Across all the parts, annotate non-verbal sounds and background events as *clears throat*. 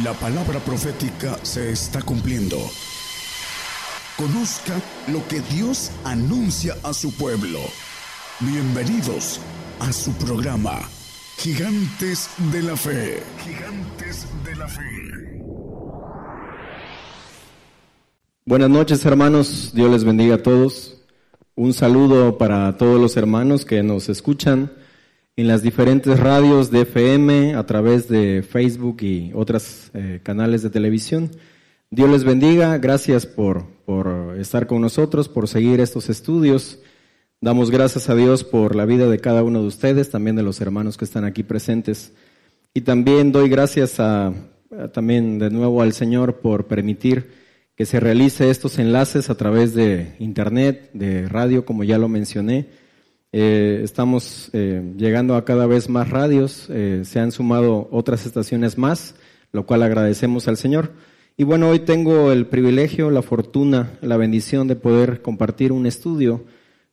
La palabra profética se está cumpliendo. Conozca lo que Dios anuncia a su pueblo. Bienvenidos a su programa, Gigantes de la Fe. Gigantes de la Fe. Buenas noches hermanos, Dios les bendiga a todos. Un saludo para todos los hermanos que nos escuchan en las diferentes radios de FM, a través de Facebook y otros eh, canales de televisión. Dios les bendiga, gracias por, por estar con nosotros, por seguir estos estudios. Damos gracias a Dios por la vida de cada uno de ustedes, también de los hermanos que están aquí presentes. Y también doy gracias a, también de nuevo al Señor por permitir que se realice estos enlaces a través de internet, de radio, como ya lo mencioné eh, estamos eh, llegando a cada vez más radios, eh, se han sumado otras estaciones más, lo cual agradecemos al Señor. Y bueno, hoy tengo el privilegio, la fortuna, la bendición de poder compartir un estudio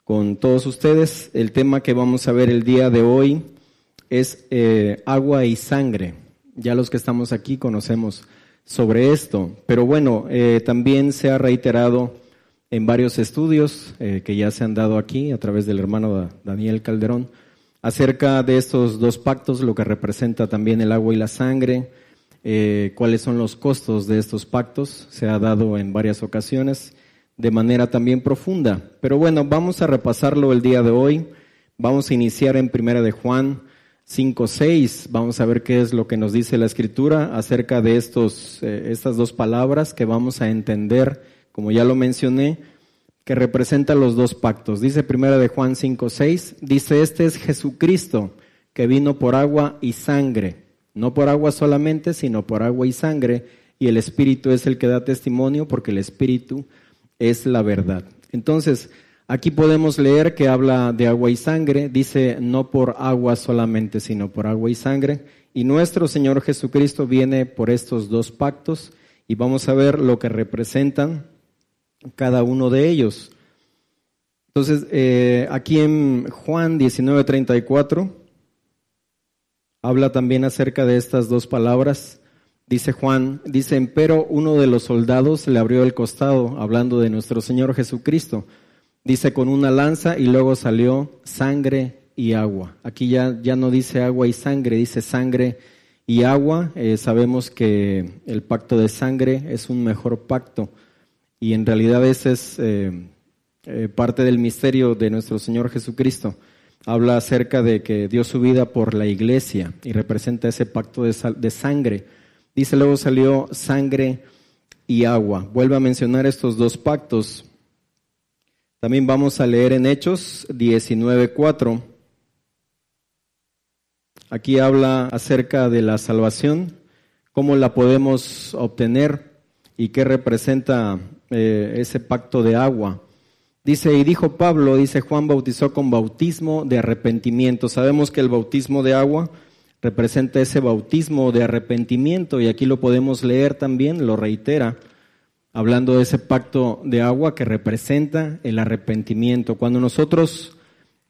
con todos ustedes. El tema que vamos a ver el día de hoy es agua y sangre. Ya los que estamos aquí conocemos sobre esto, pero bueno, también se ha reiterado en varios estudios eh, que ya se han dado aquí a través del hermano Daniel Calderón acerca de estos dos pactos, lo que representa también el agua y la sangre, eh, cuáles son los costos de estos pactos, se ha dado en varias ocasiones de manera también profunda. Pero bueno, vamos a repasarlo el día de hoy. Vamos a iniciar en Primera de Juan 5.6. Vamos a ver qué es lo que nos dice la Escritura acerca de estos, eh, estas dos palabras que vamos a entender como ya lo mencioné, que representa los dos pactos. Dice primera de Juan 5:6, dice, "Este es Jesucristo que vino por agua y sangre, no por agua solamente, sino por agua y sangre, y el Espíritu es el que da testimonio porque el Espíritu es la verdad." Entonces, aquí podemos leer que habla de agua y sangre, dice no por agua solamente, sino por agua y sangre, y nuestro Señor Jesucristo viene por estos dos pactos y vamos a ver lo que representan cada uno de ellos. Entonces, eh, aquí en Juan 19:34 habla también acerca de estas dos palabras. Dice Juan, dice, pero uno de los soldados le abrió el costado, hablando de nuestro Señor Jesucristo. Dice con una lanza y luego salió sangre y agua. Aquí ya, ya no dice agua y sangre, dice sangre y agua. Eh, sabemos que el pacto de sangre es un mejor pacto y en realidad ese es eh, eh, parte del misterio de nuestro Señor Jesucristo. Habla acerca de que dio su vida por la iglesia y representa ese pacto de, de sangre. Dice luego salió sangre y agua. Vuelve a mencionar estos dos pactos. También vamos a leer en Hechos 19.4. Aquí habla acerca de la salvación, cómo la podemos obtener y qué representa eh, ese pacto de agua. Dice, y dijo Pablo, dice Juan bautizó con bautismo de arrepentimiento. Sabemos que el bautismo de agua representa ese bautismo de arrepentimiento y aquí lo podemos leer también, lo reitera, hablando de ese pacto de agua que representa el arrepentimiento. Cuando nosotros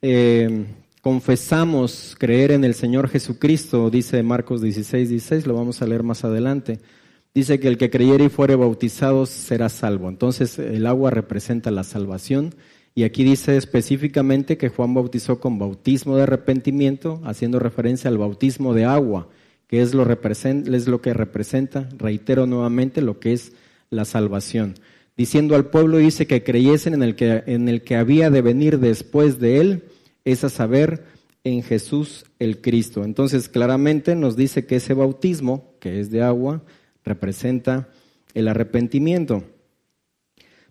eh, confesamos creer en el Señor Jesucristo, dice Marcos 16, 16, lo vamos a leer más adelante, dice que el que creyere y fuere bautizado será salvo. Entonces el agua representa la salvación y aquí dice específicamente que Juan bautizó con bautismo de arrepentimiento, haciendo referencia al bautismo de agua, que es lo, es lo que representa, reitero nuevamente, lo que es la salvación. Diciendo al pueblo, dice que creyesen en el que, en el que había de venir después de él, es a saber, en Jesús el Cristo. Entonces claramente nos dice que ese bautismo, que es de agua, representa el arrepentimiento.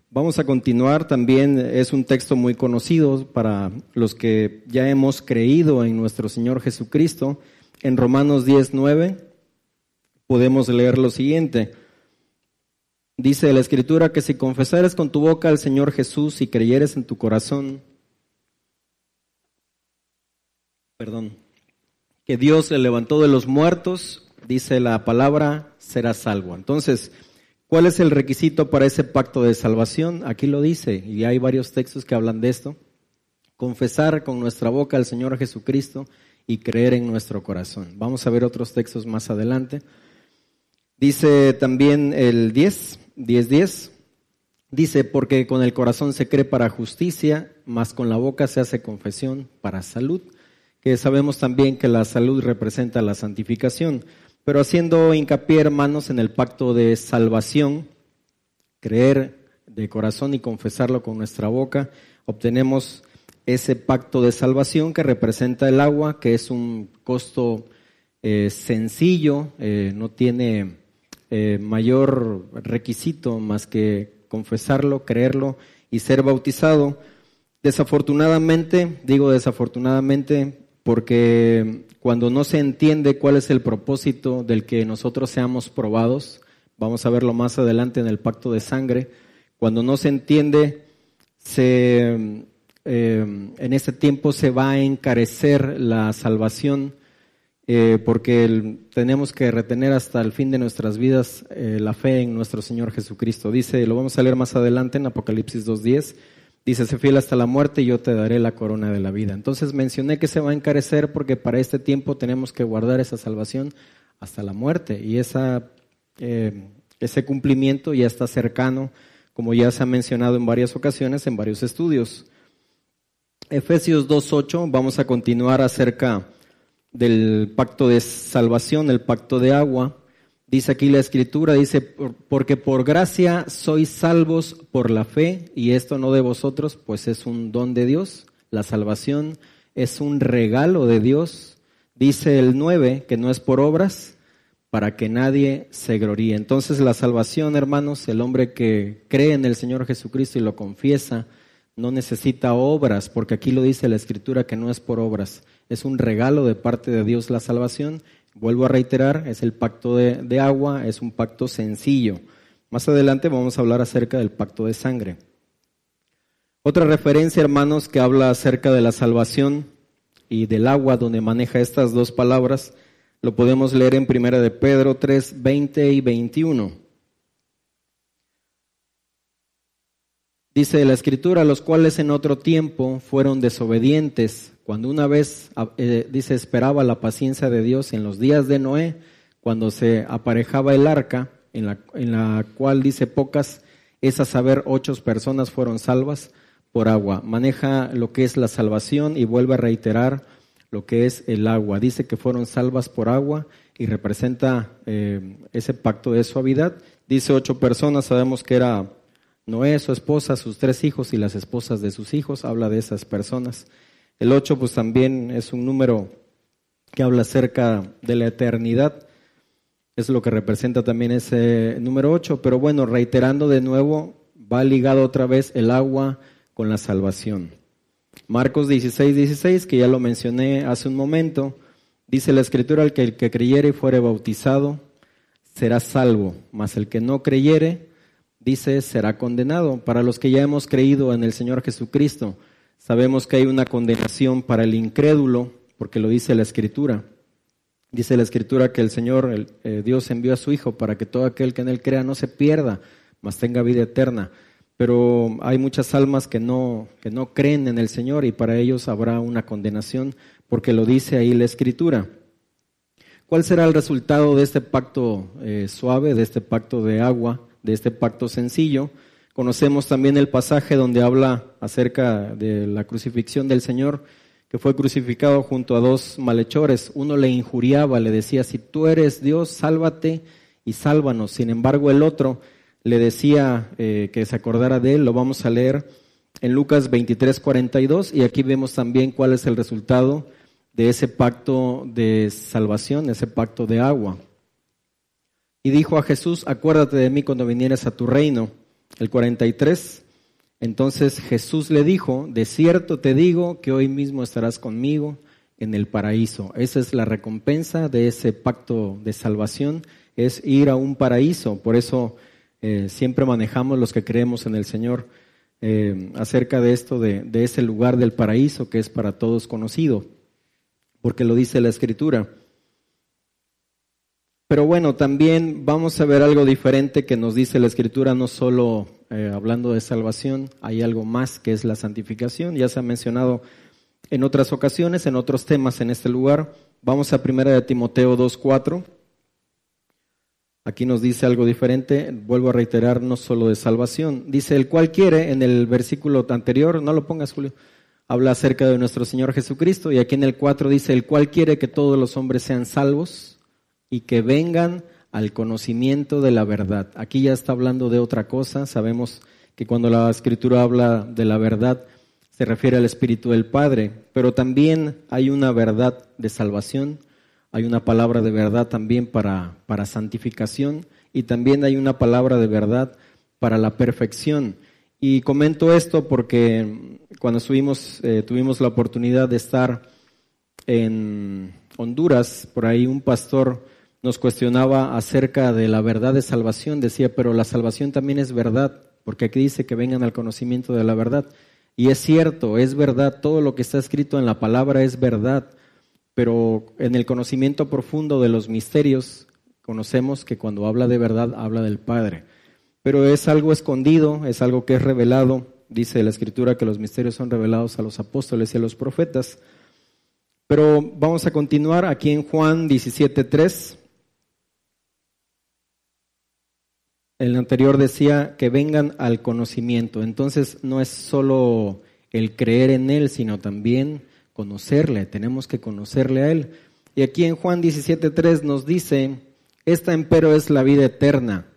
Vamos a continuar, también es un texto muy conocido para los que ya hemos creído en nuestro Señor Jesucristo. En Romanos 10.9 podemos leer lo siguiente. Dice la Escritura que si confesares con tu boca al Señor Jesús y creyeres en tu corazón, perdón, que Dios le levantó de los muertos, dice la palabra, será salvo. Entonces, ¿cuál es el requisito para ese pacto de salvación? Aquí lo dice, y hay varios textos que hablan de esto. Confesar con nuestra boca al Señor Jesucristo y creer en nuestro corazón. Vamos a ver otros textos más adelante. Dice también el 10, 10, 10. Dice, porque con el corazón se cree para justicia, mas con la boca se hace confesión para salud, que sabemos también que la salud representa la santificación. Pero haciendo hincapié, hermanos, en el pacto de salvación, creer de corazón y confesarlo con nuestra boca, obtenemos ese pacto de salvación que representa el agua, que es un costo eh, sencillo, eh, no tiene eh, mayor requisito más que confesarlo, creerlo y ser bautizado. Desafortunadamente, digo desafortunadamente, porque cuando no se entiende cuál es el propósito del que nosotros seamos probados, vamos a verlo más adelante en el pacto de sangre, cuando no se entiende, eh, en este tiempo se va a encarecer la salvación eh, porque tenemos que retener hasta el fin de nuestras vidas eh, la fe en nuestro Señor Jesucristo. Dice, lo vamos a leer más adelante en Apocalipsis 2.10, dice, sé fiel hasta la muerte y yo te daré la corona de la vida. Entonces mencioné que se va a encarecer porque para este tiempo tenemos que guardar esa salvación hasta la muerte y esa, ese cumplimiento ya está cercano como ya se ha mencionado en varias ocasiones en varios estudios. Efesios 2.8, vamos a continuar acerca del pacto de salvación, el pacto de agua. Dice aquí la escritura, dice, porque por gracia sois salvos por la fe, y esto no de vosotros, pues es un don de Dios. La salvación es un regalo de Dios. Dice el 9, que no es por obras, para que nadie se gloríe. Entonces la salvación, hermanos, el hombre que cree en el Señor Jesucristo y lo confiesa, no necesita obras, porque aquí lo dice la Escritura que no es por obras, es un regalo de parte de Dios la salvación. Vuelvo a reiterar, es el pacto de, de agua, es un pacto sencillo. Más adelante vamos a hablar acerca del pacto de sangre. Otra referencia, hermanos, que habla acerca de la salvación y del agua, donde maneja estas dos palabras, lo podemos leer en Primera de Pedro 3, 20 y 21. Dice la escritura, los cuales en otro tiempo fueron desobedientes, cuando una vez, eh, dice, esperaba la paciencia de Dios en los días de Noé, cuando se aparejaba el arca, en la, en la cual dice pocas, es a saber, ocho personas fueron salvas por agua. Maneja lo que es la salvación y vuelve a reiterar lo que es el agua. Dice que fueron salvas por agua y representa eh, ese pacto de suavidad. Dice ocho personas, sabemos que era Noé, su esposa, sus tres hijos y las esposas de sus hijos, habla de esas personas. El ocho pues también es un número que habla acerca de la eternidad, es lo que representa también ese número ocho, pero bueno, reiterando de nuevo, va ligado otra vez el agua con la salvación. Marcos 16, 16, que ya lo mencioné hace un momento, dice la escritura, el que, el que creyere y fuere bautizado será salvo, mas el que no creyere, dice, será condenado. Para los que ya hemos creído en el Señor Jesucristo, sabemos que hay una condenación para el incrédulo, porque lo dice la escritura. Dice la escritura que el Señor, eh, Dios envió a su Hijo para que todo aquel que en él crea no se pierda, mas tenga vida eterna pero hay muchas almas que no, que no creen en el Señor y para ellos habrá una condenación porque lo dice ahí la Escritura. ¿Cuál será el resultado de este pacto eh, suave, de este pacto de agua, de este pacto sencillo? Conocemos también el pasaje donde habla acerca de la crucifixión del Señor, que fue crucificado junto a dos malhechores. Uno le injuriaba, le decía, si tú eres Dios, sálvate y sálvanos. Sin embargo, el otro le decía eh, que se acordara de él, lo vamos a leer en Lucas 23, 42, y aquí vemos también cuál es el resultado de ese pacto de salvación, ese pacto de agua. Y dijo a Jesús, acuérdate de mí cuando vinieras a tu reino. El 43, entonces Jesús le dijo, de cierto te digo que hoy mismo estarás conmigo en el paraíso. Esa es la recompensa de ese pacto de salvación, es ir a un paraíso. Por eso eh, siempre manejamos los que creemos en el Señor eh, acerca de esto, de, de, ese lugar del paraíso que es para todos conocido, porque lo dice la Escritura. Pero bueno, también vamos a ver algo diferente que nos dice la Escritura, no solo eh, hablando de salvación, hay algo más que es la santificación, ya se ha mencionado en otras ocasiones, en otros temas en este lugar. Vamos a primera de Timoteo 2.4. Aquí nos dice algo diferente, vuelvo a reiterar, no solo de salvación. Dice, el cual quiere, en el versículo anterior, no lo pongas Julio, habla acerca de nuestro Señor Jesucristo, y aquí en el 4 dice, el cual quiere que todos los hombres sean salvos y que vengan al conocimiento de la verdad. Aquí ya está hablando de otra cosa, sabemos que cuando la escritura habla de la verdad, se refiere al Espíritu del Padre, pero también hay una verdad de salvación hay una palabra de verdad también para, para santificación y también hay una palabra de verdad para la perfección. Y comento esto porque cuando estuvimos, eh, tuvimos la oportunidad de estar en Honduras, por ahí un pastor nos cuestionaba acerca de la verdad de salvación, decía, pero la salvación también es verdad, porque aquí dice que vengan al conocimiento de la verdad. Y es cierto, es verdad, todo lo que está escrito en la palabra es verdad, pero en el conocimiento profundo de los misterios conocemos que cuando habla de verdad habla del Padre. Pero es algo escondido, es algo que es revelado. Dice la Escritura que los misterios son revelados a los apóstoles y a los profetas. Pero vamos a continuar aquí en Juan 17.3. El anterior decía que vengan al conocimiento. Entonces no es solo el creer en Él, sino también conocerle, tenemos que conocerle a Él. Y aquí en Juan 17.3 nos dice, esta empero es la vida eterna.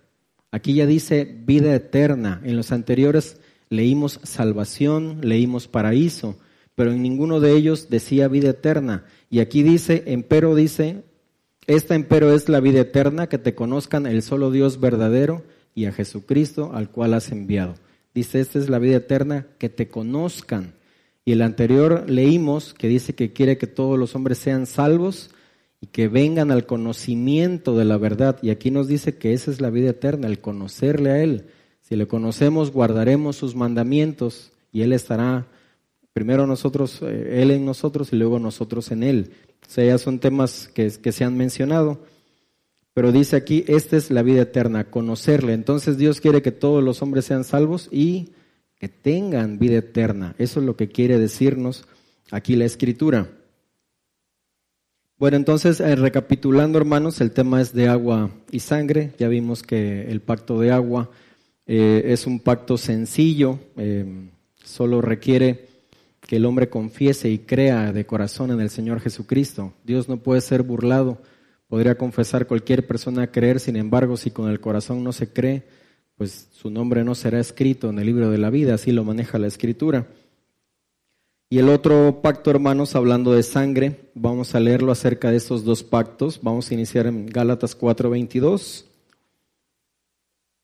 Aquí ya dice vida eterna. En los anteriores leímos salvación, leímos paraíso, pero en ninguno de ellos decía vida eterna. Y aquí dice, empero dice, esta empero es la vida eterna, que te conozcan el solo Dios verdadero y a Jesucristo al cual has enviado. Dice, esta es la vida eterna, que te conozcan. Y el anterior leímos que dice que quiere que todos los hombres sean salvos y que vengan al conocimiento de la verdad. Y aquí nos dice que esa es la vida eterna, el conocerle a Él. Si le conocemos, guardaremos sus mandamientos y Él estará primero nosotros, eh, Él en nosotros y luego nosotros en Él. O sea, ya son temas que, que se han mencionado. Pero dice aquí, esta es la vida eterna, conocerle. Entonces Dios quiere que todos los hombres sean salvos y que tengan vida eterna. Eso es lo que quiere decirnos aquí la escritura. Bueno, entonces, eh, recapitulando hermanos, el tema es de agua y sangre. Ya vimos que el pacto de agua eh, es un pacto sencillo, eh, solo requiere que el hombre confiese y crea de corazón en el Señor Jesucristo. Dios no puede ser burlado. Podría confesar cualquier persona creer, sin embargo, si con el corazón no se cree, pues su nombre no será escrito en el libro de la vida, así lo maneja la escritura. Y el otro pacto, hermanos, hablando de sangre, vamos a leerlo acerca de estos dos pactos. Vamos a iniciar en Gálatas 4:22.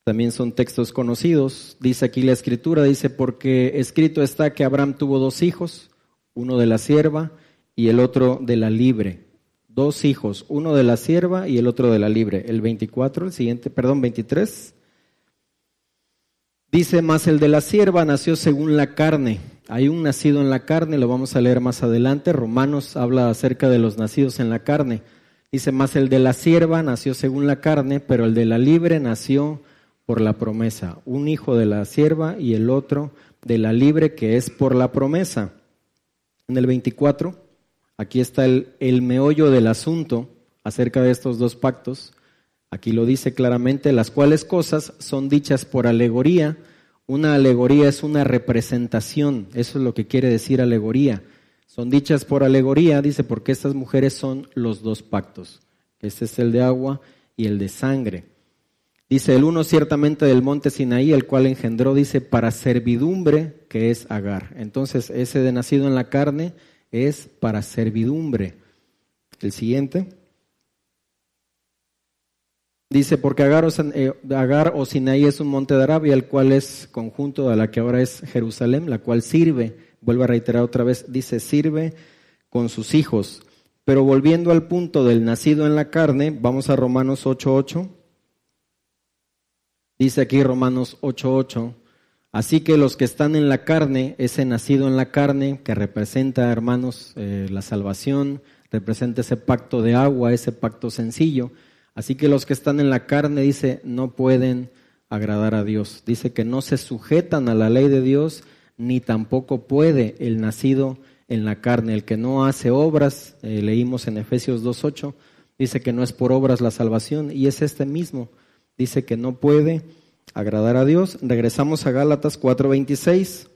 También son textos conocidos. Dice aquí la escritura, dice, porque escrito está que Abraham tuvo dos hijos, uno de la sierva y el otro de la libre. Dos hijos, uno de la sierva y el otro de la libre. El 24, el siguiente, perdón, 23. Dice, más el de la sierva nació según la carne. Hay un nacido en la carne, lo vamos a leer más adelante. Romanos habla acerca de los nacidos en la carne. Dice, más el de la sierva nació según la carne, pero el de la libre nació por la promesa. Un hijo de la sierva y el otro de la libre que es por la promesa. En el 24, aquí está el, el meollo del asunto acerca de estos dos pactos. Aquí lo dice claramente, las cuales cosas son dichas por alegoría. Una alegoría es una representación, eso es lo que quiere decir alegoría. Son dichas por alegoría, dice, porque estas mujeres son los dos pactos. Este es el de agua y el de sangre. Dice, el uno ciertamente del monte Sinaí, el cual engendró, dice, para servidumbre, que es Agar. Entonces, ese de nacido en la carne es para servidumbre. El siguiente. Dice, porque eh, Agar o, Sinaí es un monte de Arabia, el cual es conjunto de la que ahora es Jerusalén, la cual sirve, vuelvo a reiterar otra vez, dice, sirve con sus hijos. Pero volviendo al punto del nacido en la carne, vamos a Romanos 8.8. Dice aquí Romanos 8.8. Así que los que están en la carne, ese nacido en la carne, que representa, hermanos, eh, la salvación, representa ese pacto de agua, ese pacto sencillo, Así que los que están en la carne, dice, no pueden agradar a Dios. Dice que no se sujetan a la ley de Dios, ni tampoco puede el nacido en la carne. El que no hace obras, eh, leímos en Efesios 2.8, dice que no es por obras la salvación y es este mismo. Dice que no puede agradar a Dios. Regresamos a Gálatas 4:26.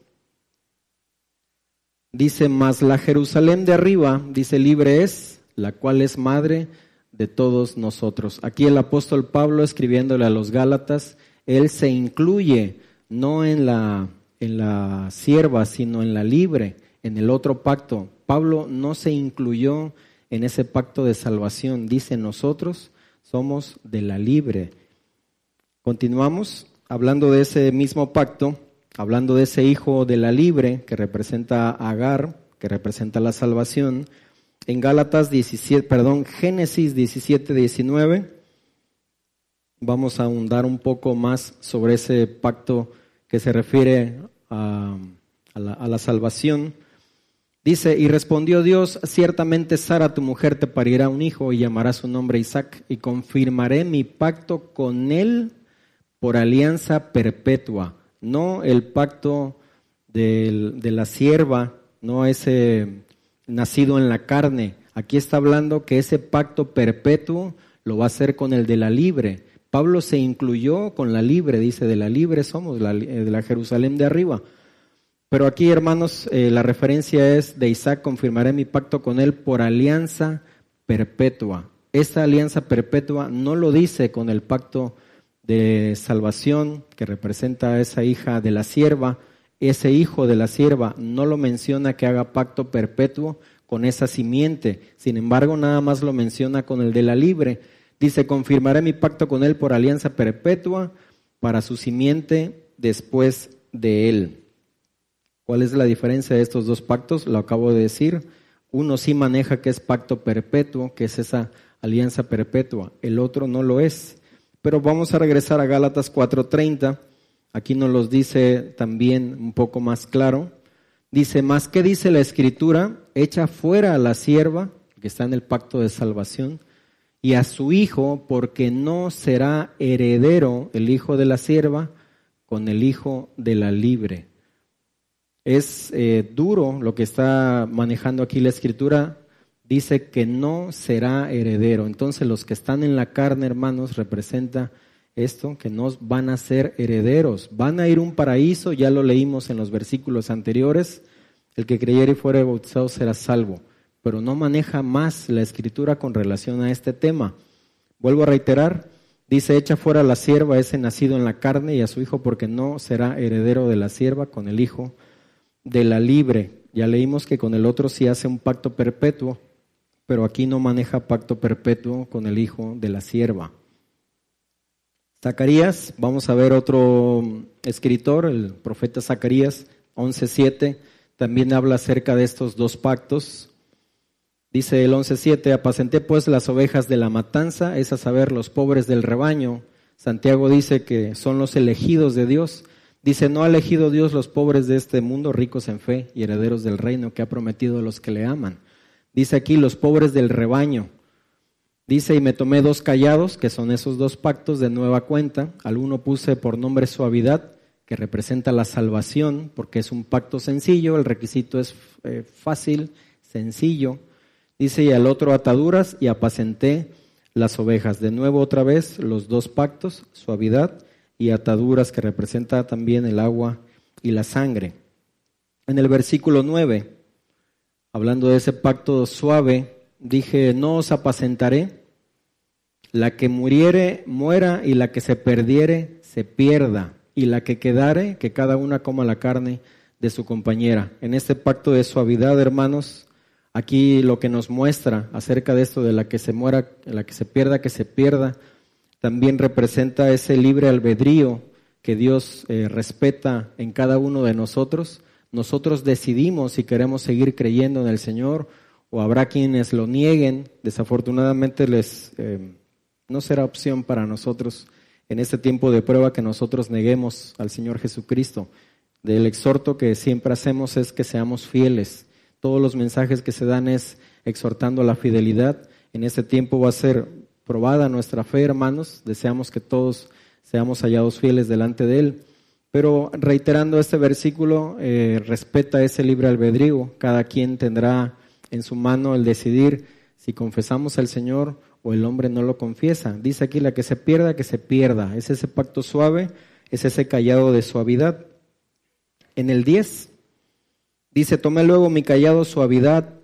Dice, mas la Jerusalén de arriba, dice, libre es, la cual es madre de todos nosotros. Aquí el apóstol Pablo escribiéndole a los Gálatas, él se incluye no en la, en la sierva, sino en la libre, en el otro pacto. Pablo no se incluyó en ese pacto de salvación. Dice, nosotros somos de la libre. Continuamos hablando de ese mismo pacto, hablando de ese hijo de la libre que representa a Agar, que representa la salvación. En Gálatas 17, perdón, Génesis 17, 19, vamos a ahondar un poco más sobre ese pacto que se refiere a, la, a la salvación. Dice, y respondió Dios, ciertamente Sara, tu mujer, te parirá un hijo y llamará su nombre Isaac, y confirmaré mi pacto con él por alianza perpetua, no el pacto de, de la sierva, no ese nacido en la carne. Aquí está hablando que ese pacto perpetuo lo va a hacer con el de la libre. Pablo se incluyó con la libre, dice, de la libre somos, de la Jerusalén de arriba. Pero aquí, hermanos, eh, la referencia es de Isaac, confirmaré mi pacto con él por alianza perpetua. Esta alianza perpetua no lo dice con el pacto de salvación que representa a esa hija de la sierva. Ese hijo de la sierva no lo menciona que haga pacto perpetuo con esa simiente. Sin embargo, nada más lo menciona con el de la libre. Dice, confirmaré mi pacto con él por alianza perpetua para su simiente después de él. ¿Cuál es la diferencia de estos dos pactos? Lo acabo de decir. Uno sí maneja que es pacto perpetuo, que es esa alianza perpetua. El otro no lo es. Pero vamos a regresar a Gálatas 4:30. Aquí nos los dice también un poco más claro. Dice, más que dice la escritura, echa fuera a la sierva, que está en el pacto de salvación, y a su hijo, porque no será heredero el hijo de la sierva con el hijo de la libre. Es eh, duro lo que está manejando aquí la escritura. Dice que no será heredero. Entonces los que están en la carne, hermanos, representa esto, que no van a ser herederos. Van a ir a un paraíso, ya lo leímos en los versículos anteriores. El que creyere y fuere bautizado será salvo. Pero no maneja más la escritura con relación a este tema. Vuelvo a reiterar, dice, echa fuera la sierva ese nacido en la carne y a su hijo porque no será heredero de la sierva con el hijo de la libre. Ya leímos que con el otro sí hace un pacto perpetuo, pero aquí no maneja pacto perpetuo con el hijo de la sierva. Zacarías, vamos a ver otro escritor, el profeta Zacarías 11.7, también habla acerca de estos dos pactos. Dice el 11.7, apacenté pues las ovejas de la matanza, es a saber, los pobres del rebaño. Santiago dice que son los elegidos de Dios Dice, no ha elegido Dios los pobres de este mundo, ricos en fe y herederos del reino que ha prometido a los que le aman. Dice aquí, los pobres del rebaño. Dice, y me tomé dos callados, que son esos dos pactos de nueva cuenta. Al uno puse por nombre suavidad, que representa la salvación, porque es un pacto sencillo, el requisito es eh, fácil, sencillo. Dice, y al otro ataduras, y apacenté las ovejas. De nuevo otra vez, los dos pactos, suavidad y ataduras que representa también el agua y la sangre. En el versículo 9, hablando de ese pacto suave, dije, no os apacentaré, la que muriere, muera, y la que se perdiere, se pierda, y la que quedare, que cada una coma la carne de su compañera. En este pacto de suavidad, hermanos, aquí lo que nos muestra acerca de esto de la que se muera, la que se pierda, que se pierda, también representa ese libre albedrío que Dios eh, respeta en cada uno de nosotros. Nosotros decidimos si queremos seguir creyendo en el Señor o habrá quienes lo nieguen. Desafortunadamente les eh, no será opción para nosotros en este tiempo de prueba que nosotros neguemos al Señor Jesucristo. Del exhorto que siempre hacemos es que seamos fieles. Todos los mensajes que se dan es exhortando la fidelidad. En este tiempo va a ser probada nuestra fe, hermanos. Deseamos que todos seamos hallados fieles delante de Él. Pero reiterando este versículo, eh, respeta ese libre albedrío. Cada quien tendrá en su mano el decidir si confesamos al Señor o el hombre no lo confiesa. Dice aquí la que se pierda, que se pierda. Es ese pacto suave, es ese callado de suavidad. En el 10 dice, tomé luego mi callado suavidad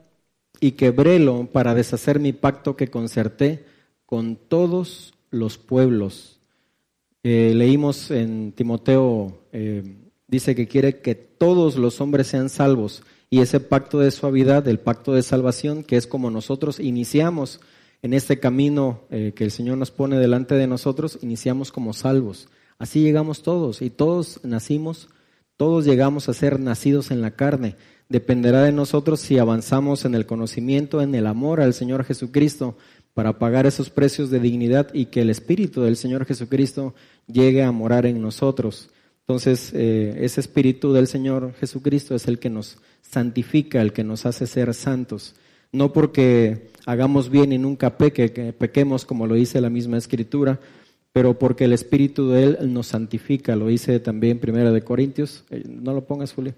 y quebrélo para deshacer mi pacto que concerté con todos los pueblos. Eh, leímos en Timoteo, eh, dice que quiere que todos los hombres sean salvos y ese pacto de suavidad, el pacto de salvación, que es como nosotros iniciamos en este camino eh, que el Señor nos pone delante de nosotros, iniciamos como salvos. Así llegamos todos y todos nacimos, todos llegamos a ser nacidos en la carne. Dependerá de nosotros si avanzamos en el conocimiento, en el amor al Señor Jesucristo para pagar esos precios de dignidad y que el Espíritu del Señor Jesucristo llegue a morar en nosotros. Entonces, eh, ese Espíritu del Señor Jesucristo es el que nos santifica, el que nos hace ser santos. No porque hagamos bien y nunca peque, que pequemos como lo dice la misma Escritura, pero porque el Espíritu de Él nos santifica, lo dice también Primera de Corintios, eh, no lo pongas Julio,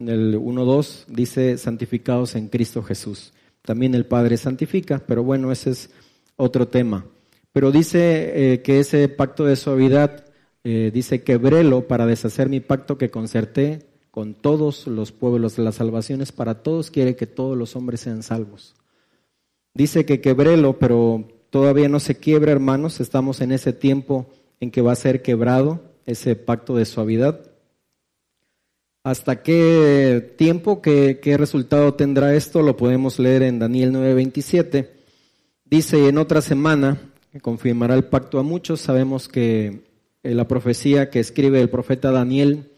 en el 1.2 dice santificados en Cristo Jesús. También el Padre santifica, pero bueno, ese es otro tema. Pero dice eh, que ese pacto de suavidad eh, dice, quebrelo para deshacer mi pacto que concerté con todos los pueblos. de Las salvaciones para todos quiere que todos los hombres sean salvos. Dice que quebrelo, pero todavía no se quiebra, hermanos. Estamos en ese tiempo en que va a ser quebrado ese pacto de suavidad. ¿Hasta qué tiempo, qué, qué resultado tendrá esto? Lo podemos leer en Daniel 9:27. Dice, en otra semana confirmará el pacto a muchos. Sabemos que eh, la profecía que escribe el profeta Daniel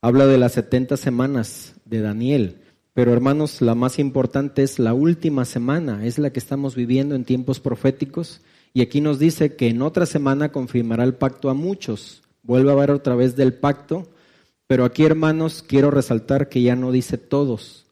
habla de las 70 semanas de Daniel. Pero hermanos, la más importante es la última semana, es la que estamos viviendo en tiempos proféticos. Y aquí nos dice que en otra semana confirmará el pacto a muchos. Vuelve a hablar otra vez del pacto. Pero aquí, hermanos, quiero resaltar que ya no dice todos.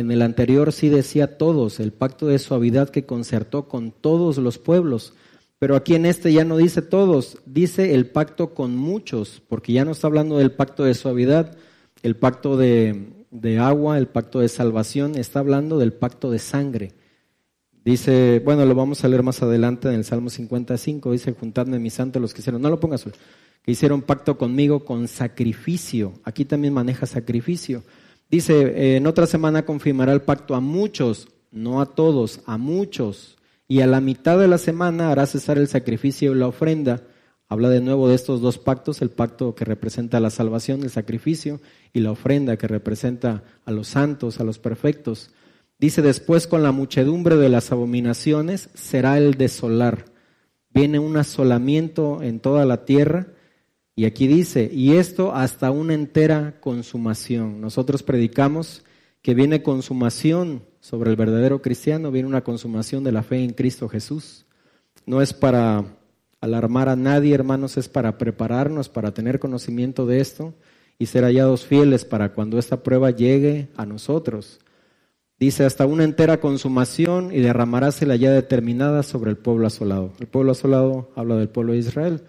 En el anterior sí decía todos, el pacto de suavidad que concertó con todos los pueblos. Pero aquí en este ya no dice todos, dice el pacto con muchos, porque ya no está hablando del pacto de suavidad, el pacto de, agua, el pacto de salvación, está hablando del pacto de sangre. Dice, bueno, lo vamos a leer más adelante en el Salmo 55, dice, juntadme mis santos los que hicieron, no lo pongas, que hicieron pacto conmigo con sacrificio. Aquí también maneja sacrificio. Dice, eh, en otra semana confirmará el pacto a muchos, no a todos, a muchos y a la mitad de la semana hará cesar el sacrificio y la ofrenda. Habla de nuevo de estos dos pactos, el pacto que representa la salvación, el sacrificio, y la ofrenda que representa a los santos, a los perfectos. Dice después, con la muchedumbre de las abominaciones será el desolar. Viene un asolamiento en toda la tierra. Y aquí dice, y esto hasta una entera consumación. Nosotros predicamos que viene consumación sobre el verdadero cristiano, viene una consumación de la fe en Cristo Jesús. No es para alarmar a nadie, hermanos, es para prepararnos, para tener conocimiento de esto y ser hallados fieles para cuando esta prueba llegue a nosotros. Dice, hasta una entera consumación y derramaráse la ya determinada sobre el pueblo asolado. El pueblo asolado habla del pueblo de Israel,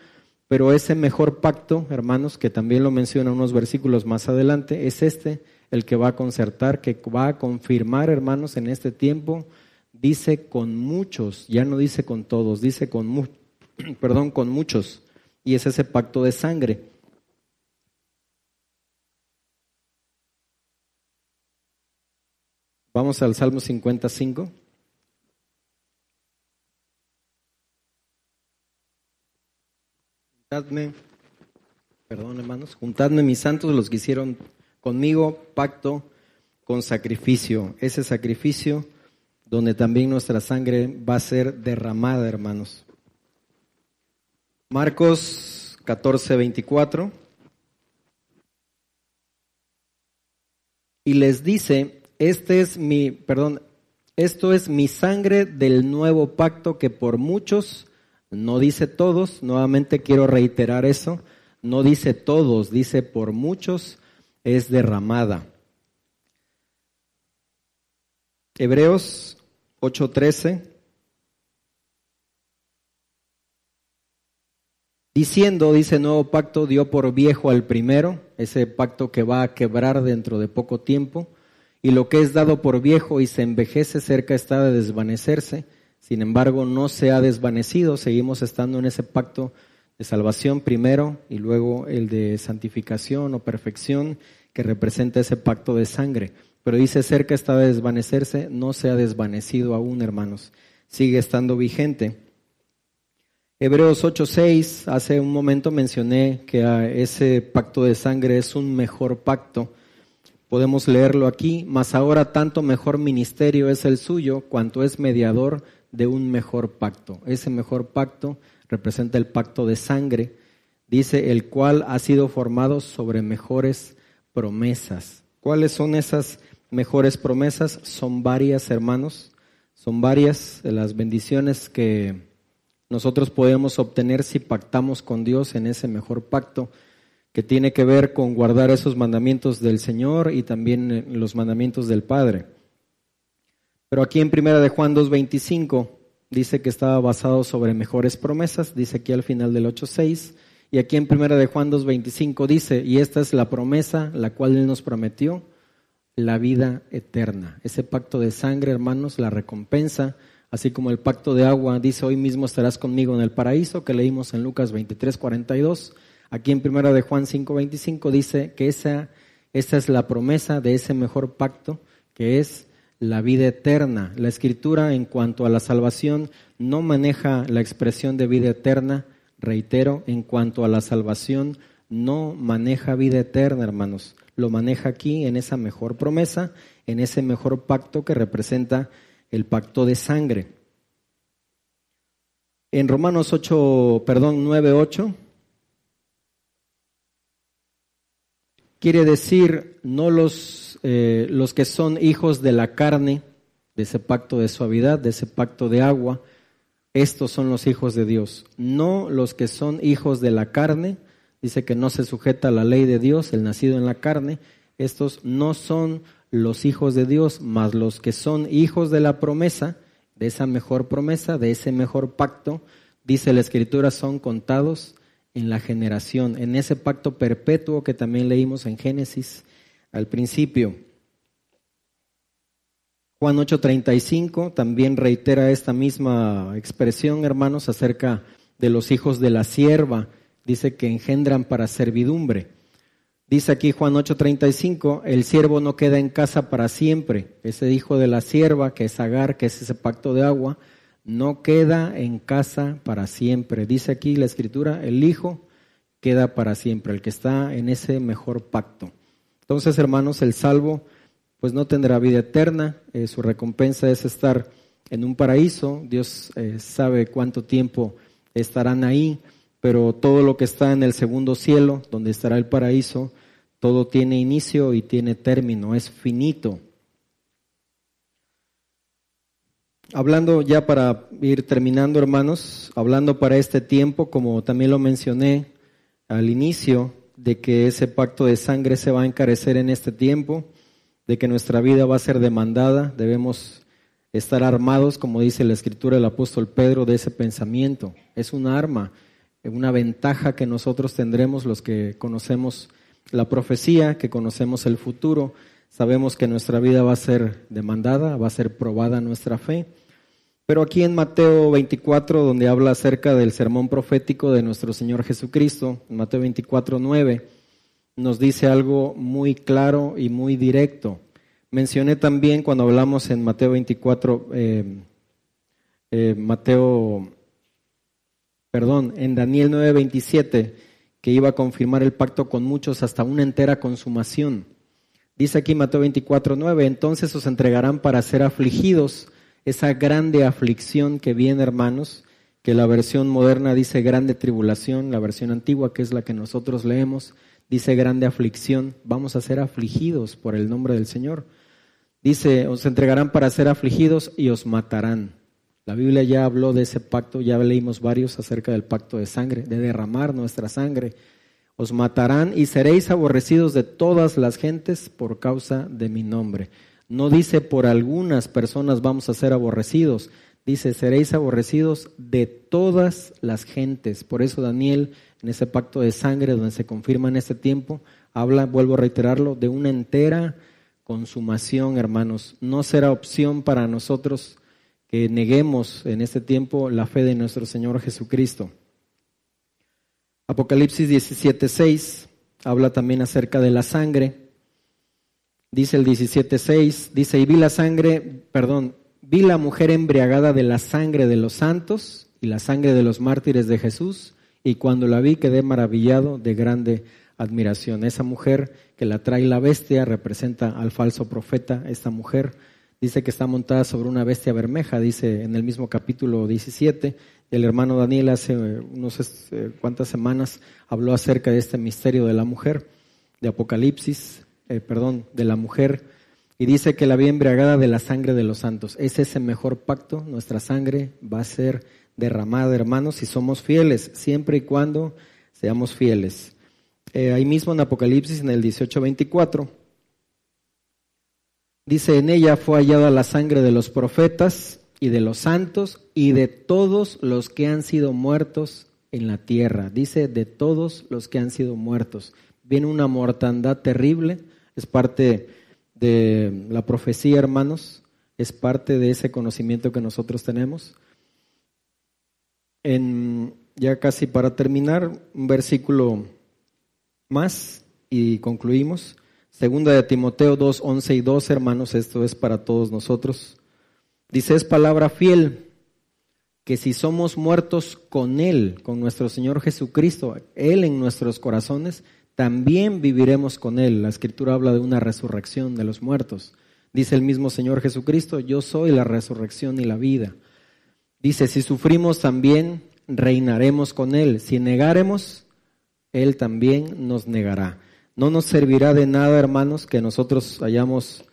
pero ese mejor pacto, hermanos, que también lo menciona unos versículos más adelante, es este el que va a concertar, que va a confirmar, hermanos, en este tiempo, dice con muchos, ya no dice con todos, dice con, *clears throat* perdón, con muchos, y es ese pacto de sangre. Vamos al Salmo 55. Juntadme, perdón hermanos, juntadme mis santos, los que hicieron conmigo pacto con sacrificio. Ese sacrificio donde también nuestra sangre va a ser derramada, hermanos. Marcos 14, 24. Y les dice, este es mi, perdón, esto es mi sangre del nuevo pacto que por muchos, no dice todos, nuevamente quiero reiterar eso, no dice todos, dice por muchos, es derramada. Hebreos 8:13 Diciendo, dice nuevo pacto, dio por viejo al primero, ese pacto que va a quebrar dentro de poco tiempo, y lo que es dado por viejo y se envejece cerca está de desvanecerse. Sin embargo, no se ha desvanecido, seguimos estando en ese pacto de salvación primero y luego el de santificación o perfección que representa ese pacto de sangre. Pero dice cerca está de desvanecerse, no se ha desvanecido aún, hermanos, sigue estando vigente. Hebreos 8:6, hace un momento mencioné que ese pacto de sangre es un mejor pacto Podemos leerlo aquí, mas ahora tanto mejor ministerio es el suyo cuanto es mediador de un mejor pacto. Ese mejor pacto representa el pacto de sangre, dice, el cual ha sido formado sobre mejores promesas. ¿Cuáles son esas mejores promesas? Son varias, hermanos, son varias las bendiciones que nosotros podemos obtener si pactamos con Dios en ese mejor pacto que tiene que ver con guardar esos mandamientos del Señor y también eh, los mandamientos del Padre. Pero aquí en Primera de Juan 2.25 dice que estaba basado sobre mejores promesas, dice aquí al final del 8.6, y aquí en Primera de Juan 2.25 dice, y esta es la promesa la cual Él nos prometió, la vida eterna. Ese pacto de sangre, hermanos, la recompensa, así como el pacto de agua, dice, hoy mismo estarás conmigo en el paraíso, que leímos en Lucas 23.42, Aquí en primera de Juan 5:25 dice que esa, esa es la promesa de ese mejor pacto que es la vida eterna. La escritura en cuanto a la salvación no maneja la expresión de vida eterna, reitero, en cuanto a la salvación no maneja vida eterna, hermanos. Lo maneja aquí en esa mejor promesa, en ese mejor pacto que representa el pacto de sangre. En Romanos 8, perdón, 9:8 quiere decir no los, eh, los que son hijos de la carne, de ese pacto de suavidad, de ese pacto de agua, estos son los hijos de Dios, no los que son hijos de la carne, dice que no se sujeta a la ley de Dios, el nacido en la carne, estos no son los hijos de Dios, mas los que son hijos de la promesa, de esa mejor promesa, de ese mejor pacto, dice la Escritura, son contados en la generación, en ese pacto perpetuo que también leímos en Génesis al principio. Juan 8:35 también reitera esta misma expresión, hermanos, acerca de los hijos de la sierva. Dice que engendran para servidumbre. Dice aquí Juan 8:35, el siervo no queda en casa para siempre. Ese hijo de la sierva, que es Agar, que es ese pacto de agua, no queda en casa para siempre. Dice aquí la escritura, el Hijo queda para siempre, el que está en ese mejor pacto. Entonces, hermanos, el salvo pues no tendrá vida eterna, eh, su recompensa es estar en un paraíso, Dios eh, sabe cuánto tiempo estarán ahí, pero todo lo que está en el segundo cielo, donde estará el paraíso, todo tiene inicio y tiene término, es finito. hablando ya para ir terminando, hermanos, hablando para este tiempo, como también lo mencioné al inicio, de que ese pacto de sangre se va a encarecer en este tiempo, de que nuestra vida va a ser demandada, debemos estar armados, como dice la escritura del apóstol Pedro, de ese pensamiento. Es un arma, una ventaja que nosotros tendremos los que conocemos la profecía, que conocemos el futuro. Sabemos que nuestra vida va a ser demandada, va a ser probada nuestra fe. Pero aquí en Mateo 24, donde habla acerca del sermón profético de nuestro Señor Jesucristo, en Mateo 24, 9, nos dice algo muy claro y muy directo. Mencioné también cuando hablamos en Mateo 24, eh, eh, Mateo, perdón, en Daniel 9, 27, que iba a confirmar el pacto con muchos hasta una entera consumación. Dice aquí Mateo 24, 9, entonces os entregarán para ser afligidos esa grande aflicción que viene, hermanos, que la versión moderna dice grande tribulación, la versión antigua, que es la que nosotros leemos, dice grande aflicción. Vamos a ser afligidos por el nombre del Señor. Dice, os entregarán para ser afligidos y os matarán. La Biblia ya habló de ese pacto, ya leímos varios acerca del pacto de sangre, de derramar nuestra sangre. Os matarán y seréis aborrecidos de todas las gentes por causa de mi nombre. No dice por algunas personas vamos a ser aborrecidos, dice seréis aborrecidos de todas las gentes. Por eso Daniel, en ese pacto de sangre donde se confirma en este tiempo, habla, vuelvo a reiterarlo, de una entera consumación, hermanos. No será opción para nosotros que neguemos en este tiempo la fe de nuestro Señor Jesucristo. Apocalipsis 17:6 habla también acerca de la sangre. Dice el 17:6, dice, "Y vi la sangre, perdón, vi la mujer embriagada de la sangre de los santos y la sangre de los mártires de Jesús, y cuando la vi quedé maravillado de grande admiración. Esa mujer que la trae la bestia representa al falso profeta. Esta mujer dice que está montada sobre una bestia bermeja, dice en el mismo capítulo 17. El hermano Daniel hace unos eh, cuantas semanas habló acerca de este misterio de la mujer, de Apocalipsis, eh, perdón, de la mujer, y dice que la vi embriagada de la sangre de los santos. Es ese mejor pacto, nuestra sangre va a ser derramada, hermanos, si somos fieles, siempre y cuando seamos fieles. Eh, ahí mismo en Apocalipsis, en el 18:24, dice, en ella fue hallada la sangre de los profetas y de los santos y de todos los que han sido muertos en la tierra. Dice, de todos los que han sido muertos. Viene una mortandad terrible, es parte de la profecía, hermanos, es parte de ese conocimiento que nosotros tenemos. En, ya casi para terminar, un versículo más y concluimos. Segunda de Timoteo 2, 11 y 12, hermanos, esto es para todos nosotros. Dice, es palabra fiel que si somos muertos con Él, con nuestro Señor Jesucristo, Él en nuestros corazones, también viviremos con Él. La Escritura habla de una resurrección de los muertos. Dice el mismo Señor Jesucristo, yo soy la resurrección y la vida. Dice, si sufrimos también, reinaremos con Él. Si negaremos, él también nos negará. No nos servirá de nada, hermanos, que nosotros hayamos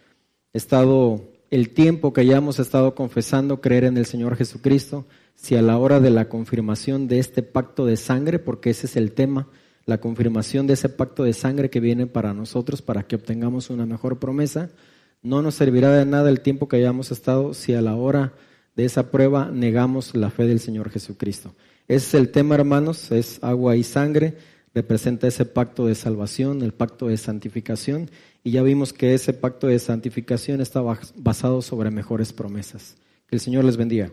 estado, el tiempo que hayamos estado confesando creer en el Señor Jesucristo, si a la hora de la confirmación de este pacto de sangre, porque ese es el tema, la confirmación de ese pacto de sangre que viene para nosotros, para que obtengamos una mejor promesa, no nos servirá de nada el tiempo que hayamos estado si a la hora de esa prueba negamos la fe del Señor Jesucristo. Ese es el tema, hermanos, es agua y sangre representa ese pacto de salvación, el pacto de santificación, y ya vimos que ese pacto de santificación está basado sobre mejores promesas. Que el Señor les bendiga.